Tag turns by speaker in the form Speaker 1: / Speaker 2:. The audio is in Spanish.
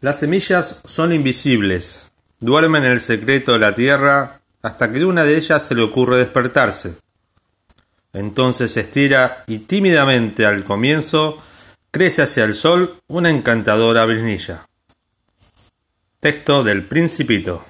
Speaker 1: Las semillas son invisibles, duermen en el secreto de la tierra hasta que una de ellas se le ocurre despertarse. Entonces se estira y tímidamente al comienzo crece hacia el sol una encantadora brisnilla. Texto del Principito.